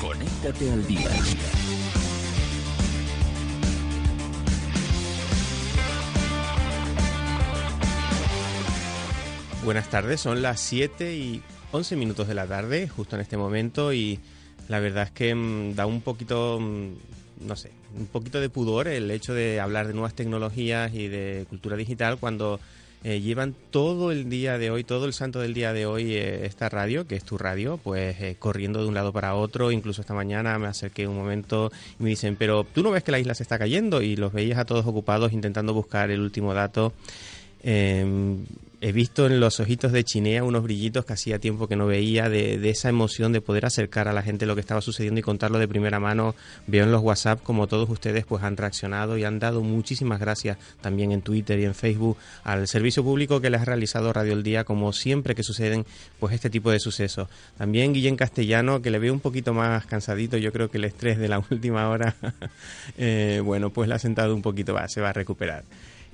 Conéctate al día. Buenas tardes, son las 7 y 11 minutos de la tarde, justo en este momento, y la verdad es que mm, da un poquito, mm, no sé, un poquito de pudor el hecho de hablar de nuevas tecnologías y de cultura digital cuando eh, llevan todo el día de hoy, todo el santo del día de hoy, eh, esta radio, que es tu radio, pues eh, corriendo de un lado para otro. Incluso esta mañana me acerqué un momento y me dicen, pero tú no ves que la isla se está cayendo y los veías a todos ocupados intentando buscar el último dato. Em, he visto en los ojitos de Chinea unos brillitos que hacía tiempo que no veía de, de, esa emoción de poder acercar a la gente lo que estaba sucediendo y contarlo de primera mano. Veo en los WhatsApp como todos ustedes pues han reaccionado y han dado muchísimas gracias también en Twitter y en Facebook al servicio público que les ha realizado Radio El Día como siempre que suceden pues este tipo de sucesos. También Guillén Castellano que le veo un poquito más cansadito, yo creo que el estrés de la última hora eh, bueno pues le ha sentado un poquito más, se va a recuperar.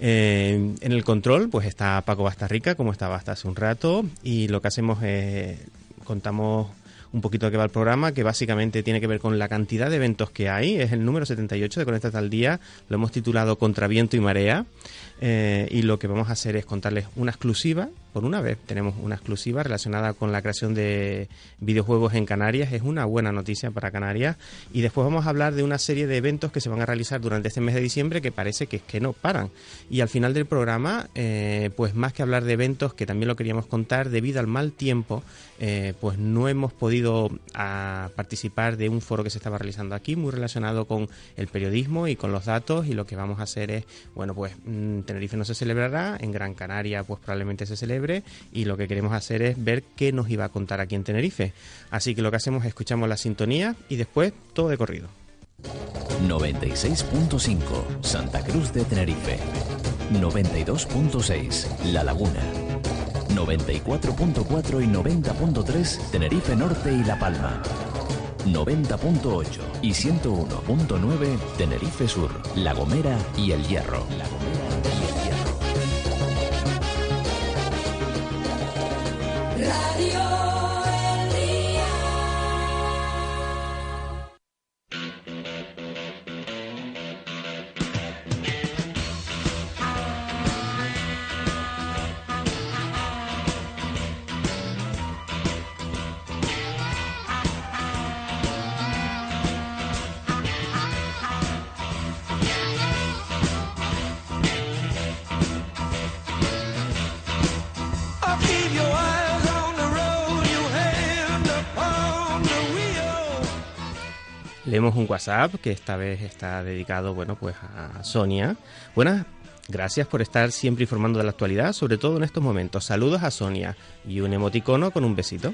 Eh, en el control, pues está Paco Bastarrica, como estaba hasta hace un rato, y lo que hacemos es contamos un poquito de qué va el programa, que básicamente tiene que ver con la cantidad de eventos que hay. Es el número 78 de Conecta al Día. Lo hemos titulado Contra Viento y Marea. Eh, y lo que vamos a hacer es contarles una exclusiva. Por una vez tenemos una exclusiva relacionada con la creación de videojuegos en Canarias. Es una buena noticia para Canarias. Y después vamos a hablar de una serie de eventos que se van a realizar durante este mes de diciembre que parece que es que no paran. Y al final del programa, eh, pues más que hablar de eventos, que también lo queríamos contar, debido al mal tiempo, eh, pues no hemos podido a, participar de un foro que se estaba realizando aquí, muy relacionado con el periodismo y con los datos. Y lo que vamos a hacer es, bueno, pues Tenerife no se celebrará, en Gran Canaria pues probablemente se celebre y lo que queremos hacer es ver qué nos iba a contar aquí en Tenerife. Así que lo que hacemos es escuchamos la sintonía y después todo de corrido. 96.5 Santa Cruz de Tenerife. 92.6 La Laguna. 94.4 y 90.3 Tenerife Norte y La Palma. 90.8 y 101.9 Tenerife Sur, La Gomera y El Hierro. La Gomera y El Hierro. Radio Leemos un WhatsApp que esta vez está dedicado, bueno, pues a Sonia. Buenas, gracias por estar siempre informando de la actualidad, sobre todo en estos momentos. Saludos a Sonia y un emoticono con un besito.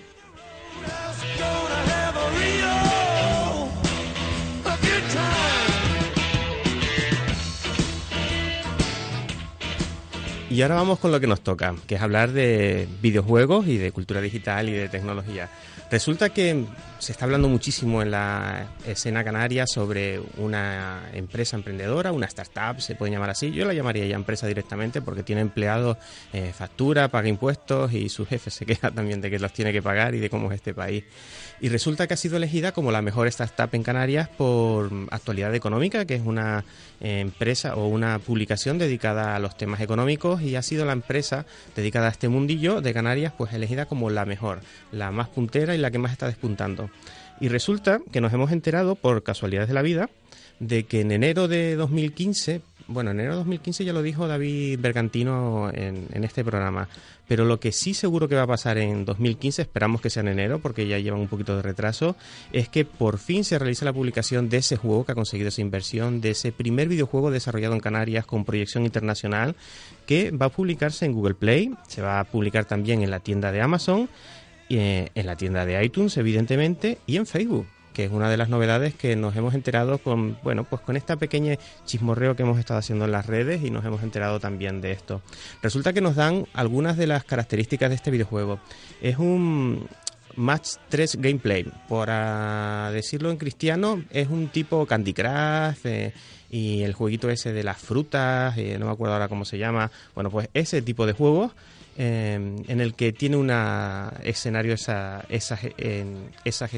Y ahora vamos con lo que nos toca, que es hablar de videojuegos y de cultura digital y de tecnología. Resulta que se está hablando muchísimo en la escena canaria sobre una empresa emprendedora, una startup, se puede llamar así. Yo la llamaría ya empresa directamente porque tiene empleados, eh, factura, paga impuestos y su jefe se queja también de que los tiene que pagar y de cómo es este país. Y resulta que ha sido elegida como la mejor startup en Canarias por Actualidad Económica, que es una eh, empresa o una publicación dedicada a los temas económicos y ha sido la empresa dedicada a este mundillo de Canarias pues elegida como la mejor, la más puntera y la que más está despuntando. Y resulta que nos hemos enterado por casualidades de la vida de que en enero de 2015 bueno, enero de 2015 ya lo dijo David Bergantino en, en este programa, pero lo que sí seguro que va a pasar en 2015, esperamos que sea en enero porque ya llevan un poquito de retraso, es que por fin se realiza la publicación de ese juego que ha conseguido esa inversión, de ese primer videojuego desarrollado en Canarias con proyección internacional, que va a publicarse en Google Play, se va a publicar también en la tienda de Amazon, eh, en la tienda de iTunes, evidentemente, y en Facebook que es una de las novedades que nos hemos enterado con, bueno, pues con esta pequeña chismorreo que hemos estado haciendo en las redes y nos hemos enterado también de esto. Resulta que nos dan algunas de las características de este videojuego. Es un Match 3 gameplay, por decirlo en cristiano, es un tipo Candy Crush eh, y el jueguito ese de las frutas, eh, no me acuerdo ahora cómo se llama, bueno, pues ese tipo de juegos eh, en el que tiene un escenario esa, esa, en, esa,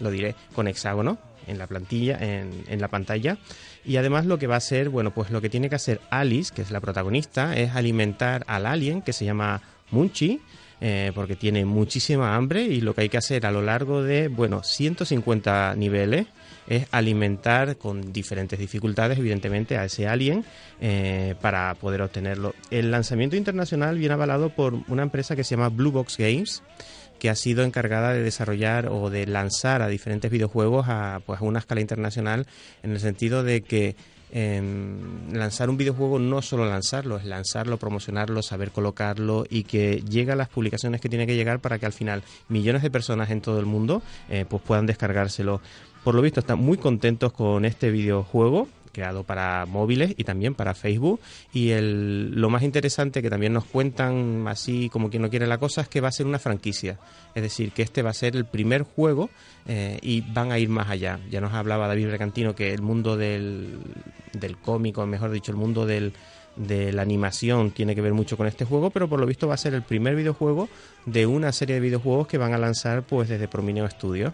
lo diré, con hexágono en la plantilla, en, en, la pantalla. Y además lo que va a hacer, bueno, pues lo que tiene que hacer Alice, que es la protagonista, es alimentar al alien que se llama Munchi, eh, porque tiene muchísima hambre y lo que hay que hacer a lo largo de, bueno, 150 niveles es alimentar con diferentes dificultades, evidentemente, a ese alien eh, para poder obtenerlo. El lanzamiento internacional viene avalado por una empresa que se llama Blue Box Games que ha sido encargada de desarrollar o de lanzar a diferentes videojuegos a, pues, a una escala internacional en el sentido de que eh, lanzar un videojuego no solo lanzarlo, es lanzarlo, promocionarlo, saber colocarlo y que llegue a las publicaciones que tiene que llegar para que al final millones de personas en todo el mundo eh, pues puedan descargárselo. Por lo visto están muy contentos con este videojuego creado para móviles y también para Facebook. Y el, lo más interesante que también nos cuentan, así como quien no quiere la cosa, es que va a ser una franquicia. Es decir, que este va a ser el primer juego eh, y van a ir más allá. Ya nos hablaba David Recantino que el mundo del, del cómico, mejor dicho, el mundo del, de la animación tiene que ver mucho con este juego, pero por lo visto va a ser el primer videojuego de una serie de videojuegos que van a lanzar pues desde Promineo Studios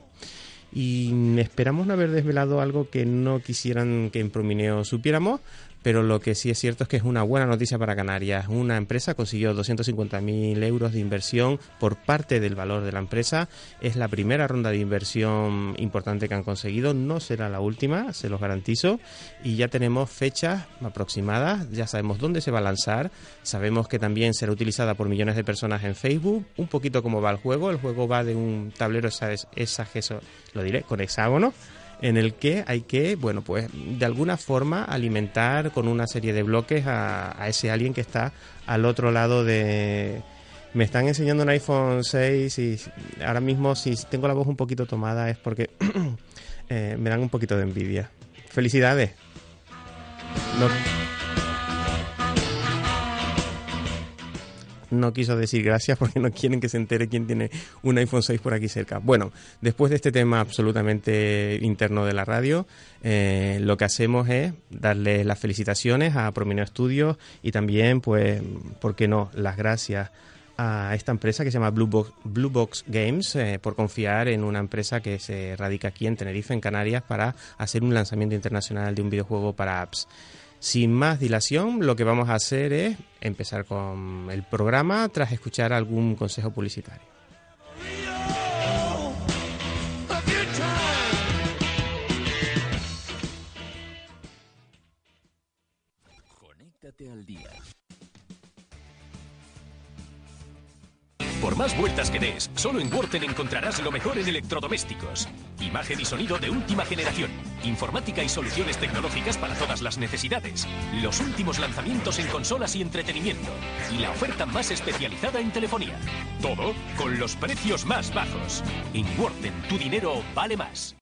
y esperamos no haber desvelado algo que no quisieran que en Promineo supiéramos, pero lo que sí es cierto es que es una buena noticia para Canarias. Una empresa consiguió 250.000 euros de inversión por parte del valor de la empresa. Es la primera ronda de inversión importante que han conseguido. No será la última, se los garantizo. Y ya tenemos fechas aproximadas. Ya sabemos dónde se va a lanzar. Sabemos que también será utilizada por millones de personas en Facebook. Un poquito como va el juego. El juego va de un tablero, esa, esa, eso lo diré, con hexágono en el que hay que, bueno, pues de alguna forma alimentar con una serie de bloques a, ese alguien que está al otro lado de... Me están enseñando un iPhone 6 y ahora mismo si tengo la voz un poquito tomada es porque eh, me dan un poquito de envidia. Felicidades. No, no quiso decir gracias porque no quieren que se entere quién tiene un iPhone 6 por aquí cerca. Bueno, después de este tema absolutamente interno de la radio, eh, lo que hacemos es darle las felicitaciones a Promino Studios y también, pues, ¿por qué no?, las gracias a esta empresa que se llama Blue Box, Blue Box Games eh, por confiar en una empresa que se radica aquí en Tenerife, en Canarias, para hacer un lanzamiento internacional de un videojuego para apps. Sin más dilación, lo que vamos a hacer es empezar con el programa tras escuchar algún consejo publicitario. Conéctate al día. Por más vueltas que des, solo en Worten encontrarás lo mejor en electrodomésticos. Imagen y sonido de última generación. Informática y soluciones tecnológicas para todas las necesidades. Los últimos lanzamientos en consolas y entretenimiento. Y la oferta más especializada en telefonía. Todo con los precios más bajos. En Worten, tu dinero vale más.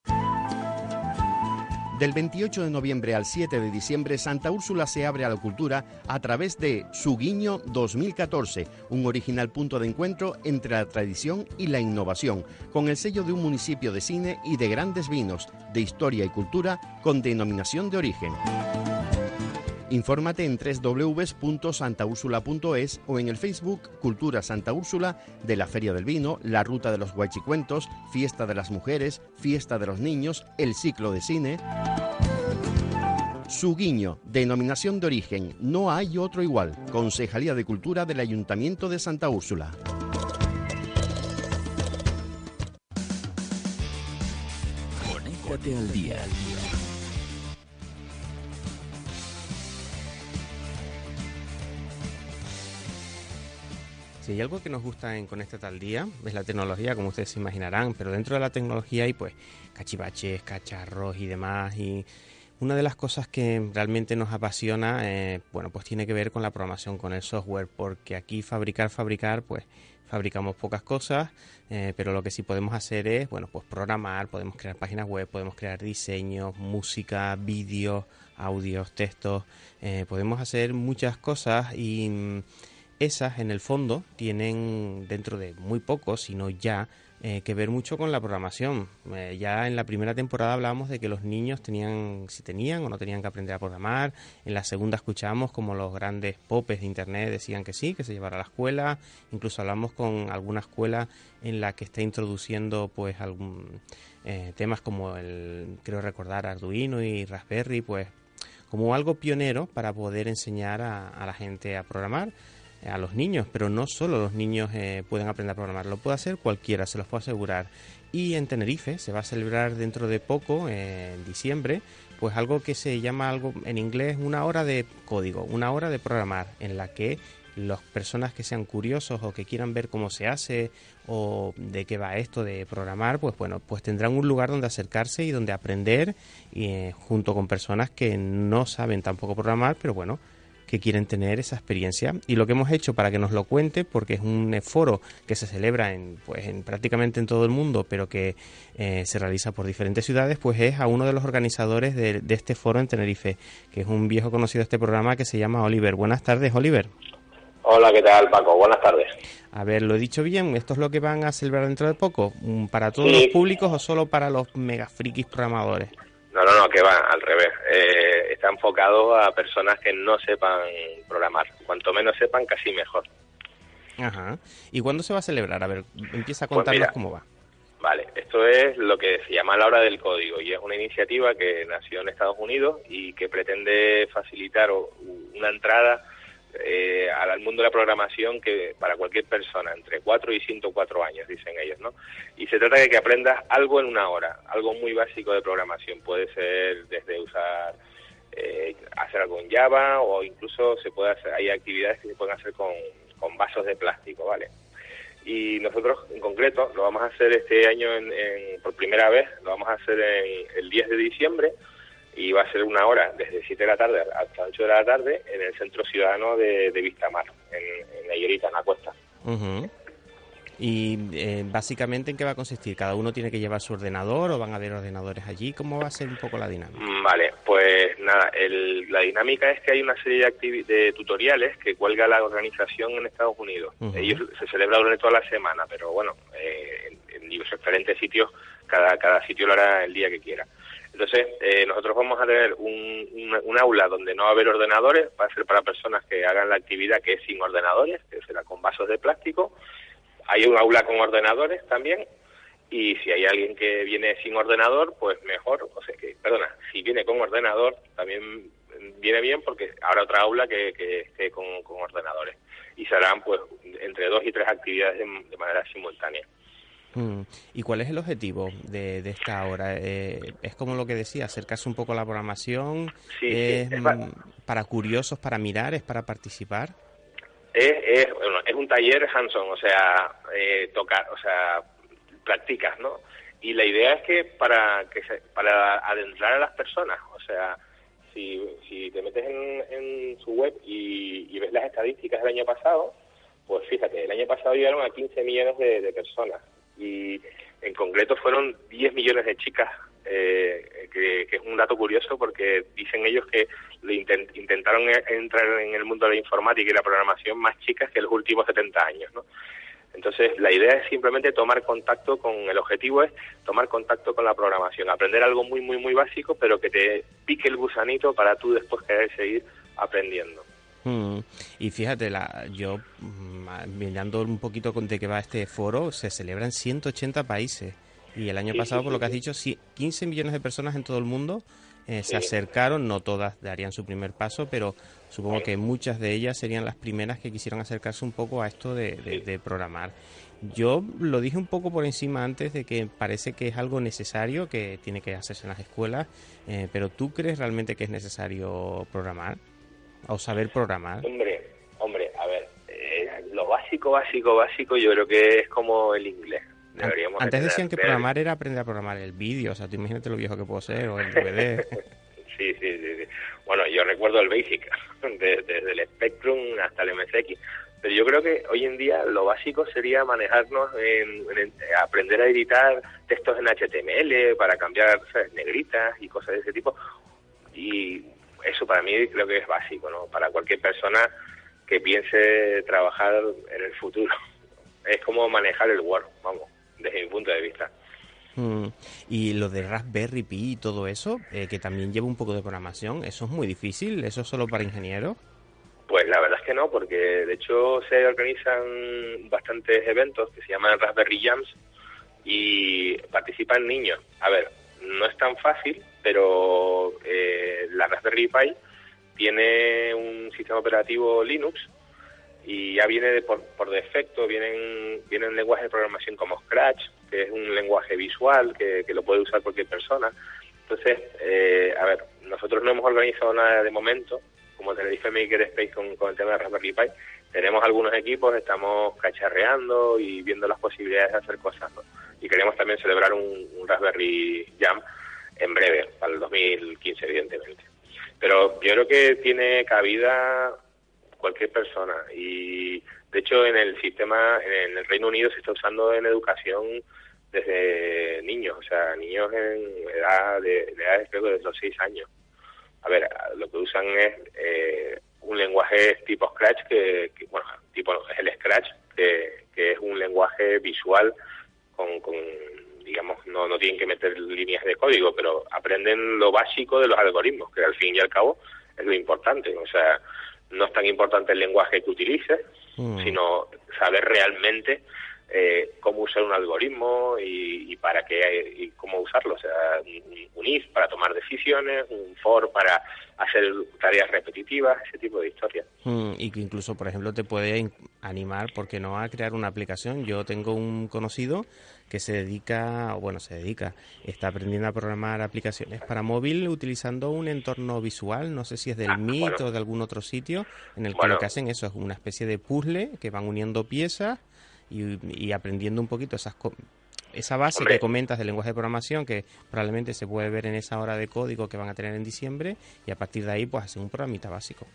Del 28 de noviembre al 7 de diciembre, Santa Úrsula se abre a la cultura a través de Su Guiño 2014, un original punto de encuentro entre la tradición y la innovación, con el sello de un municipio de cine y de grandes vinos, de historia y cultura, con denominación de origen. Infórmate en www.santaúrsula.es o en el Facebook Cultura Santa Úrsula de la Feria del Vino, la Ruta de los Guachicuentos, Fiesta de las Mujeres, Fiesta de los Niños, el ciclo de cine. Su guiño, denominación de origen, no hay otro igual. Concejalía de Cultura del Ayuntamiento de Santa Úrsula. Al día. Si hay algo que nos gusta en Conéctate al Día, es la tecnología, como ustedes se imaginarán, pero dentro de la tecnología hay pues cachivaches, cacharros y demás. Y una de las cosas que realmente nos apasiona, eh, bueno, pues tiene que ver con la programación, con el software, porque aquí fabricar, fabricar, pues fabricamos pocas cosas, eh, pero lo que sí podemos hacer es, bueno, pues programar, podemos crear páginas web, podemos crear diseños, música, vídeos, audios, textos, eh, podemos hacer muchas cosas y mm, esas en el fondo tienen dentro de muy poco, sino ya, eh, que ver mucho con la programación. Eh, ya en la primera temporada hablábamos de que los niños tenían, si tenían o no tenían que aprender a programar. En la segunda escuchábamos como los grandes popes de internet decían que sí, que se llevara a la escuela. Incluso hablamos con alguna escuela en la que está introduciendo pues algún eh, temas como el, creo recordar, Arduino y Raspberry, pues como algo pionero para poder enseñar a, la gente a programar a los niños, pero no solo los niños eh, pueden aprender a programar, lo puede hacer cualquiera, se los puedo asegurar. Y en Tenerife se va a celebrar dentro de poco, en diciembre, pues algo que se llama algo en inglés una hora de código, una hora de programar, en la que las personas que sean curiosos o que quieran ver cómo se hace o de qué va esto de programar, pues bueno, pues tendrán un lugar donde acercarse y donde aprender eh, junto con personas que no saben tampoco programar, pero bueno, que quieren tener esa experiencia. Y lo que hemos hecho para que nos lo cuente, porque es un foro que se celebra en, pues, en prácticamente en todo el mundo, pero que eh, se realiza por diferentes ciudades, pues es a uno de los organizadores de, de este foro en Tenerife, que es un viejo conocido de este programa que se llama Oliver. Buenas tardes, Oliver. Hola, ¿qué tal, Paco? Buenas tardes. A ver, lo he dicho bien, ¿esto es lo que van a celebrar dentro de poco? ¿Para todos Sí. los públicos o solo para los mega frikis programadores? No, no, no, que va, al revés. Eh, está enfocado a personas que no sepan programar. Cuanto menos sepan, casi mejor. Ajá. ¿Y cuándo se va a celebrar? A ver, empieza a Pues contarnos cómo va. Vale, esto es lo que se llama la hora del código y es una iniciativa que nació en Estados Unidos y que pretende facilitar una entrada eh, al mundo de la programación que para cualquier persona entre 4 y 104 años, dicen ellos, ¿no? Y se trata de que aprendas algo en una hora, algo muy básico de programación. Puede ser desde usar, eh, hacer algo en Java o incluso se puede hacer, hay actividades que se pueden hacer con, con vasos de plástico, ¿vale? y nosotros en concreto lo vamos a hacer este año en- en- por primera vez, lo vamos a hacer en, el 10 de diciembre y va a ser una hora desde 7 de la tarde hasta 8 de la tarde en el Centro Ciudadano de, de Vistamar, en, en Ayerita, en la costa. Ujú. Y eh, básicamente en qué va a consistir? ¿Cada uno tiene que llevar su ordenador o van a haber ordenadores allí? ¿Cómo va a ser un poco la dinámica? Mm, Vale, pues nada, el- la dinámica es que hay una serie de, de tutoriales que cuelga la organización en Estados Unidos. Ellos se celebra durante toda la semana, pero bueno, eh, en, en diferentes sitios, cada, cada sitio lo hará el día que quiera. Entonces, eh, nosotros vamos a tener un, aula donde no va a haber ordenadores, va a ser para personas que hagan la actividad que es sin ordenadores, que será con vasos de plástico. Hay un aula con ordenadores también, y si hay alguien que viene sin ordenador, pues mejor, o sea que, perdona, si viene con ordenador, también viene bien porque habrá otra aula que, que esté con, con ordenadores. Y se harán pues entre dos y tres actividades de, de manera simultánea. Mm. ¿Y cuál es el objetivo de, de esta hora? Eh, es como lo que decía, acercarse un poco a la programación. Sí, sí, es es pa- mm, para curiosos, para mirar, es para participar. Es, es, bueno, es un taller hands-on, o sea, eh, tocar, o sea, practicas, ¿no? Y la idea es que para que se- para adentrar a las personas, o sea, si, si te metes en, en su web y, y ves las estadísticas del año pasado, pues fíjate, el año pasado llegaron a 15 millones de, de personas y en concreto fueron 10 millones de chicas, eh, que, que es un dato curioso porque dicen ellos que le intent- intentaron e- entrar en el mundo de la informática y la programación más chicas que los últimos 70 años, ¿no? Entonces, la idea es simplemente tomar contacto con, el objetivo es tomar contacto con la programación, aprender algo muy, muy, muy básico, pero que te pique el gusanito para tú después querer seguir aprendiendo. Mm. Y fíjate, la, yo mm, mirando un poquito con de qué va este foro, se celebra en 180 países. Y el año Sí, pasado, sí, por lo que has dicho, sí, 15 millones de personas en todo el mundo eh, se acercaron, no todas darían su primer paso, pero supongo que muchas de ellas serían las primeras que quisieron acercarse un poco a esto de, de- Sí. de programar. Yo lo dije un poco por encima antes de que parece que es algo necesario, que tiene que hacerse en las escuelas, eh, pero ¿tú crees realmente que es necesario programar? ¿O saber programar? Hombre, hombre, a ver, eh, lo básico básico, básico, yo creo que es como el inglés. Deberíamos Antes de decían que programar era aprender a programar el vídeo, o sea, tú imagínate lo viejo que puedo ser, o el DVD. Sí, sí, sí, sí. Bueno, yo recuerdo el Basic, de- desde el Spectrum hasta el MSX. Pero yo creo que hoy en día lo básico sería manejarnos en, en- aprender a editar textos en HTML para cambiar ¿sabes? negritas y cosas de ese tipo. Y eso para mí creo que es básico, ¿no? Para cualquier persona que piense trabajar en el futuro. Es como manejar el Word, vamos, desde mi punto de vista. Mm, Y lo de Raspberry Pi y todo eso, eh, que también lleva un poco de programación, ¿eso es muy difícil? ¿Eso es solo para ingenieros? Pues la verdad es que no, porque de hecho se organizan bastantes eventos que se llaman Raspberry Jams y participan niños. A ver, no es tan fácil, pero eh, la Raspberry Pi tiene un sistema operativo Linux y ya viene de por, por defecto, vienen, vienen lenguajes de programación como Scratch, que es un lenguaje visual que, que lo puede usar cualquier persona. Entonces, eh, a ver, nosotros no hemos organizado nada de momento, como Tenerife Makerspace con, con el tema de Raspberry Pi. Tenemos algunos equipos, estamos cacharreando y viendo las posibilidades de hacer cosas. Y queremos también celebrar un, Raspberry Jam en breve, para el 2015, evidentemente. Pero yo creo que tiene cabida cualquier persona y de hecho en el sistema en el Reino Unido se está usando en educación desde niños, o sea, niños en edad de, de edades creo que de los 6 años. A ver, lo que usan es eh, un lenguaje tipo Scratch que, que, bueno, tipo es el Scratch que, que es un lenguaje visual con, con digamos no no tienen que meter líneas de código, pero aprenden lo básico de los algoritmos, que al fin y al cabo es lo importante, o sea, no es tan importante el lenguaje que utilices, Mm. sino saber realmente eh, cómo usar un algoritmo y, y para qué y cómo usarlo. O sea, un, un if para tomar decisiones, un for para hacer tareas repetitivas, ese tipo de historias. Mm, Y que incluso, por ejemplo, te puede animar, porque no a crear una aplicación. Yo tengo un conocido que se dedica, o bueno, se dedica, está aprendiendo a programar aplicaciones para móvil utilizando un entorno visual, no sé si es del Ah, bueno. o de algún otro sitio, en el que lo que hacen eso es una especie de puzzle que van uniendo piezas y, y aprendiendo un poquito esas co- esa base Hombre. que comentas del lenguaje de programación que probablemente se puede ver en esa hora de código que van a tener en diciembre y a partir de ahí pues hacer un programita básico.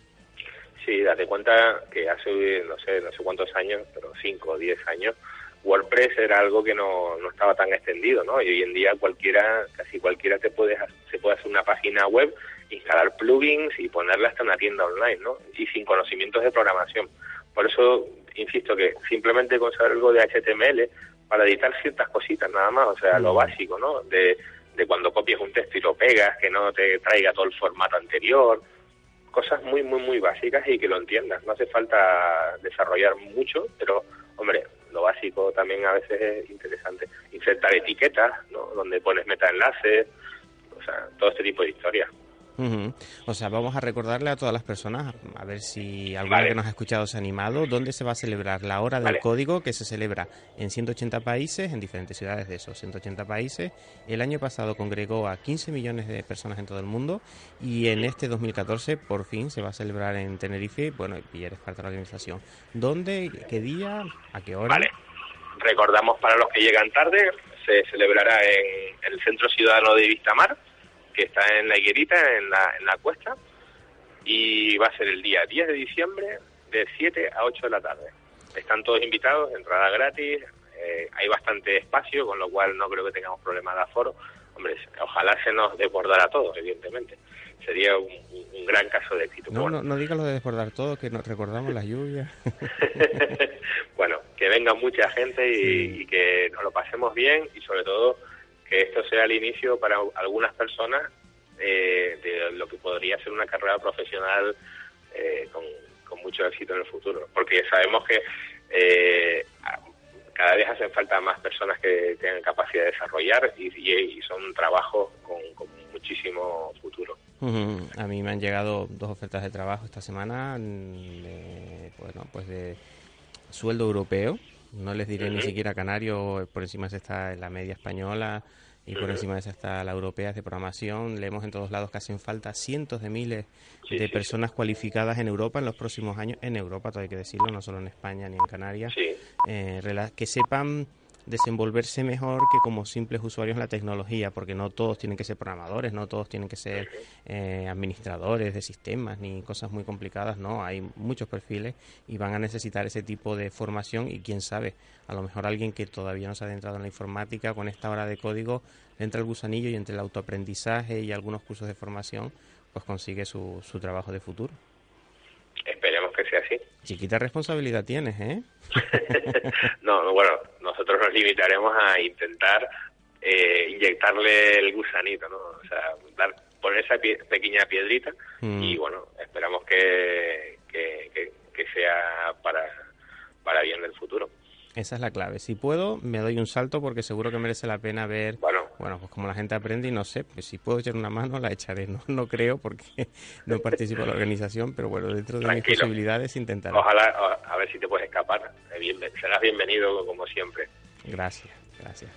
Sí, date cuenta que hace, no sé, no sé cuántos años, pero 5 o 10 años, WordPress era algo que no, no estaba tan extendido, ¿no? Y hoy en día cualquiera, casi cualquiera te puede, se puede hacer una página web, instalar plugins y ponerla hasta una tienda online, ¿no? Y sin conocimientos de programación. Por eso, insisto que simplemente con saber algo de HTML para editar ciertas cositas nada más, o sea, lo Mm. básico, ¿no? De, de cuando copias un texto y lo pegas, que no te traiga todo el formato anterior, cosas muy, muy, muy básicas y que lo entiendas. No hace falta desarrollar mucho, pero, hombre, lo básico también a veces es interesante. Insertar etiquetas, ¿no? Donde pones metaenlaces, o sea, todo este tipo de historias. Ujú. O sea, vamos a recordarle a todas las personas, a ver si alguna Vale. que nos ha escuchado se ha animado, dónde se va a celebrar la hora del Vale. código que se celebra en 180 países, en diferentes ciudades de esos 180 países. El año pasado congregó a 15 millones de personas en todo el mundo y en este 2014 por fin se va a celebrar en Tenerife. Bueno, y eres parte de la organización. ¿Dónde? ¿Qué día? ¿A qué hora? Vale. Recordamos para los que llegan tarde, se celebrará en el Centro Ciudadano de Vistamar, que está en la higuerita, en la, en la cuesta, y va a ser el día 10 de diciembre de 7 a 8 de la tarde. Están todos invitados, entrada gratis, eh, hay bastante espacio, con lo cual no creo que tengamos problemas de aforo. Hombre, ojalá se nos desbordara todo, evidentemente. Sería un, un gran caso de éxito. No, Bueno, no, no digas lo de desbordar todo, que nos recordamos las lluvias. bueno, que venga mucha gente y, y que nos lo pasemos bien y sobre todo que esto sea el inicio para algunas personas eh, de lo que podría ser una carrera profesional eh, con, mucho éxito en el futuro. Porque sabemos que eh, cada vez hacen falta más personas que tengan capacidad de desarrollar y, son trabajos con, muchísimo futuro. A mí me han llegado dos ofertas de trabajo esta semana, mm, de, bueno, pues de sueldo europeo. No les diré ni siquiera canario, por encima se está la media española, y por encima de esa está la europea de programación. Leemos en todos lados que hacen falta cientos de miles Sí, de sí, personas cualificadas en Europa en los próximos años, en Europa, todo hay que decirlo, no solo en España ni en Canarias, eh, que sepan desenvolverse mejor que como simples usuarios en la tecnología, porque no todos tienen que ser programadores, no todos tienen que ser eh, administradores de sistemas ni cosas muy complicadas, no, hay muchos perfiles y van a necesitar ese tipo de formación y quién sabe, a lo mejor alguien que todavía no se ha adentrado en la informática con esta hora de código le entra el gusanillo y entre el autoaprendizaje y algunos cursos de formación pues consigue su, su trabajo de futuro. Esperemos que sea así. Chiquita responsabilidad tienes, ¿eh? no, no, bueno, nosotros nos limitaremos a intentar eh, inyectarle el gusanito, ¿no? O sea, dar, poner esa pie- pequeña piedrita Mm. y bueno, esperamos que, que, que- que sea para, para bien del futuro. Esa es la clave. Si puedo, me doy un salto porque seguro que merece la pena ver, Bueno, bueno, pues como la gente aprende y no sé, pues si puedo echar una mano la echaré. No, no creo porque no participo en la organización, pero bueno, dentro de mis posibilidades intentaré. ojalá, a ver si te puedes escapar. Eh, serás bienvenido como siempre. Gracias, gracias.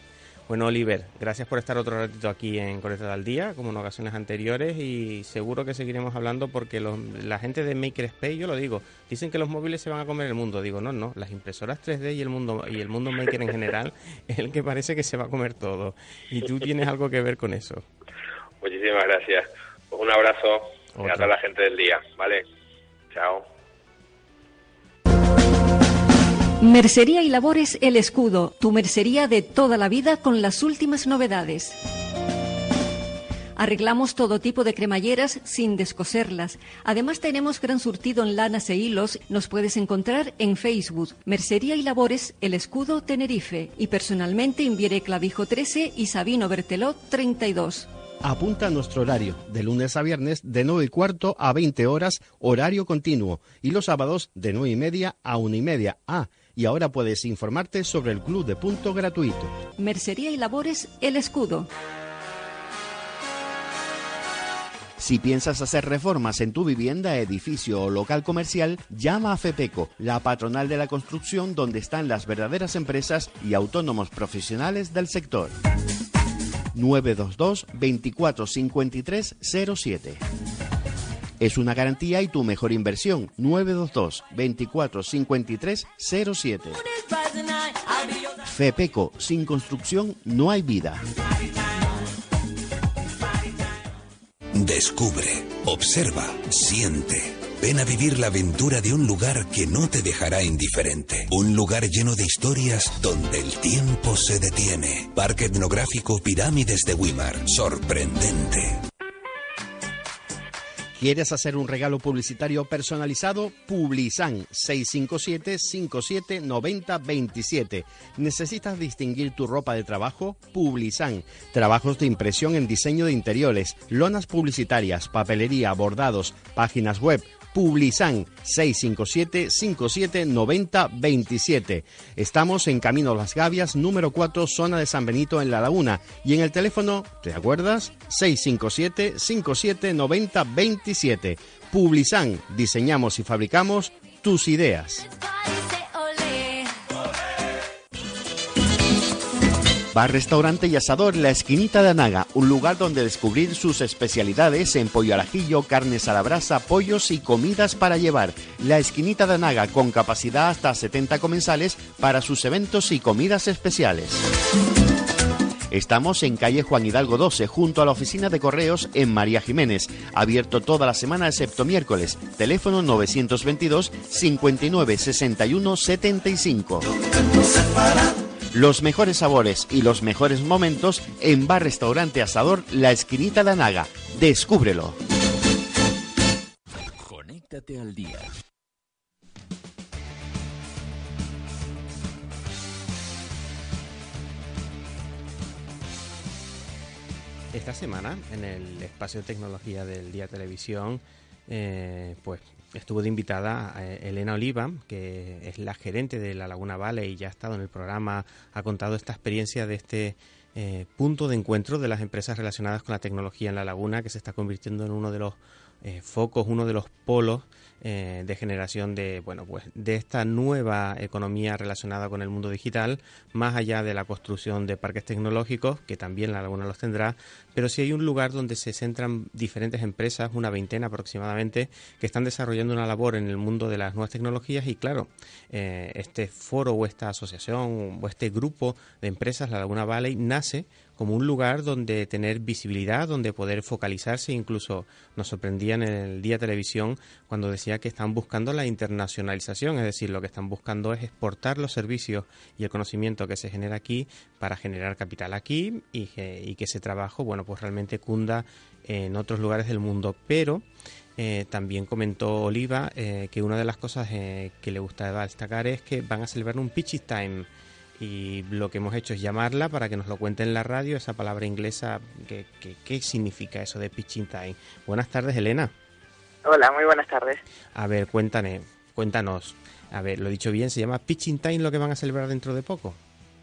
Bueno, Oliver, gracias por estar otro ratito aquí en Conectado al Día, como en ocasiones anteriores, y seguro que seguiremos hablando porque los- la gente de Makerspace, yo lo digo, dicen que los móviles se van a comer el mundo. Digo, no, no, las impresoras 3D y el mundo y el mundo maker en general es el que parece que se va a comer todo. Y tú tienes algo que ver con eso. Muchísimas gracias. Pues un abrazo a toda la gente del día, ¿vale? Chao. Mercería y Labores El Escudo, tu mercería de toda la vida con las últimas novedades. Arreglamos todo tipo de cremalleras sin descoserlas. Además tenemos gran surtido en lanas e hilos. Nos puedes encontrar en Facebook, Mercería y Labores El Escudo Tenerife y personalmente en Viere Clavijo 13 y Sabino Berteló 32. Apunta nuestro horario, de lunes a viernes de 9 y cuarto a 20 horas, horario continuo, y los sábados de 9 y media a 1 y media. Ah, y ahora puedes informarte sobre el club de punto gratuito. Mercería y Labores El Escudo. Si piensas hacer reformas en tu vivienda, edificio o local comercial, llama a FEPECO, la patronal de la construcción donde están las verdaderas empresas y autónomos profesionales del sector. 922 24 53 07. Es una garantía y tu mejor inversión. 922 24 53 07. FEPECO, sin construcción no hay vida. Descubre, observa, siente. Ven a vivir la aventura de un lugar que no te dejará indiferente. Un lugar lleno de historias donde el tiempo se detiene. Parque etnográfico Pirámides de Wimar. Sorprendente. ¿Quieres hacer un regalo publicitario personalizado? Publisan 657-5790-27. ¿Necesitas distinguir tu ropa de trabajo? Publisan. Trabajos de impresión en diseño de interiores, lonas publicitarias, papelería, bordados, páginas web. Publisan 657-5790-27. Estamos en Camino Las Gavias, número 4, zona de San Benito en La Laguna. Y en el teléfono, ¿te acuerdas? 657-5790-27. Publisan, diseñamos y fabricamos tus ideas. Bar, restaurante y asador La Esquinita de Anaga, un lugar donde descubrir sus especialidades en pollo al ajillo, carnes a la brasa, pollos y comidas para llevar. La Esquinita de Anaga, con capacidad hasta 70 comensales para sus eventos y comidas especiales. Estamos en calle Juan Hidalgo 12, junto a la oficina de correos en María Jiménez. Abierto toda la semana excepto miércoles. Teléfono 922 59 61 75. Los mejores sabores y los mejores momentos en Bar Restaurante Asador La Esquinita de Anaga. Descúbrelo. Conéctate al día. Esta semana, en el espacio de tecnología del Día Televisión, eh, pues estuvo de invitada a Elena Oliva, que es la gerente de la Laguna Valley y ya ha estado en el programa, ha contado esta experiencia de este eh, punto de encuentro de las empresas relacionadas con la tecnología en la laguna, que se está convirtiendo en uno de los eh, focos, uno de los polos eh, de generación de, bueno, pues de esta nueva economía relacionada con el mundo digital, más allá de la construcción de parques tecnológicos, que también la laguna los tendrá, pero sí hay un lugar donde se centran diferentes empresas, una veintena aproximadamente, que están desarrollando una labor en el mundo de las nuevas tecnologías y claro, eh, este foro o esta asociación o este grupo de empresas, la Laguna Valley, nace como un lugar donde tener visibilidad, donde poder focalizarse. Incluso nos sorprendían en el día televisión cuando decía que están buscando la internacionalización, es decir, lo que están buscando es exportar los servicios y el conocimiento que se genera aquí para generar capital aquí y que, y que ese trabajo, bueno, pues realmente cunda en otros lugares del mundo. Pero eh, también comentó Oliva eh, que una de las cosas eh, que le gusta destacar es que van a celebrar un pitch time y lo que hemos hecho es llamarla para que nos lo cuente en la radio, esa palabra inglesa, ¿qué, qué, qué significa eso de pitching time? Buenas tardes, Elena. Hola, muy buenas tardes. A ver, cuéntame, cuéntanos. A ver, lo he dicho bien, ¿se llama pitching time lo que van a celebrar dentro de poco?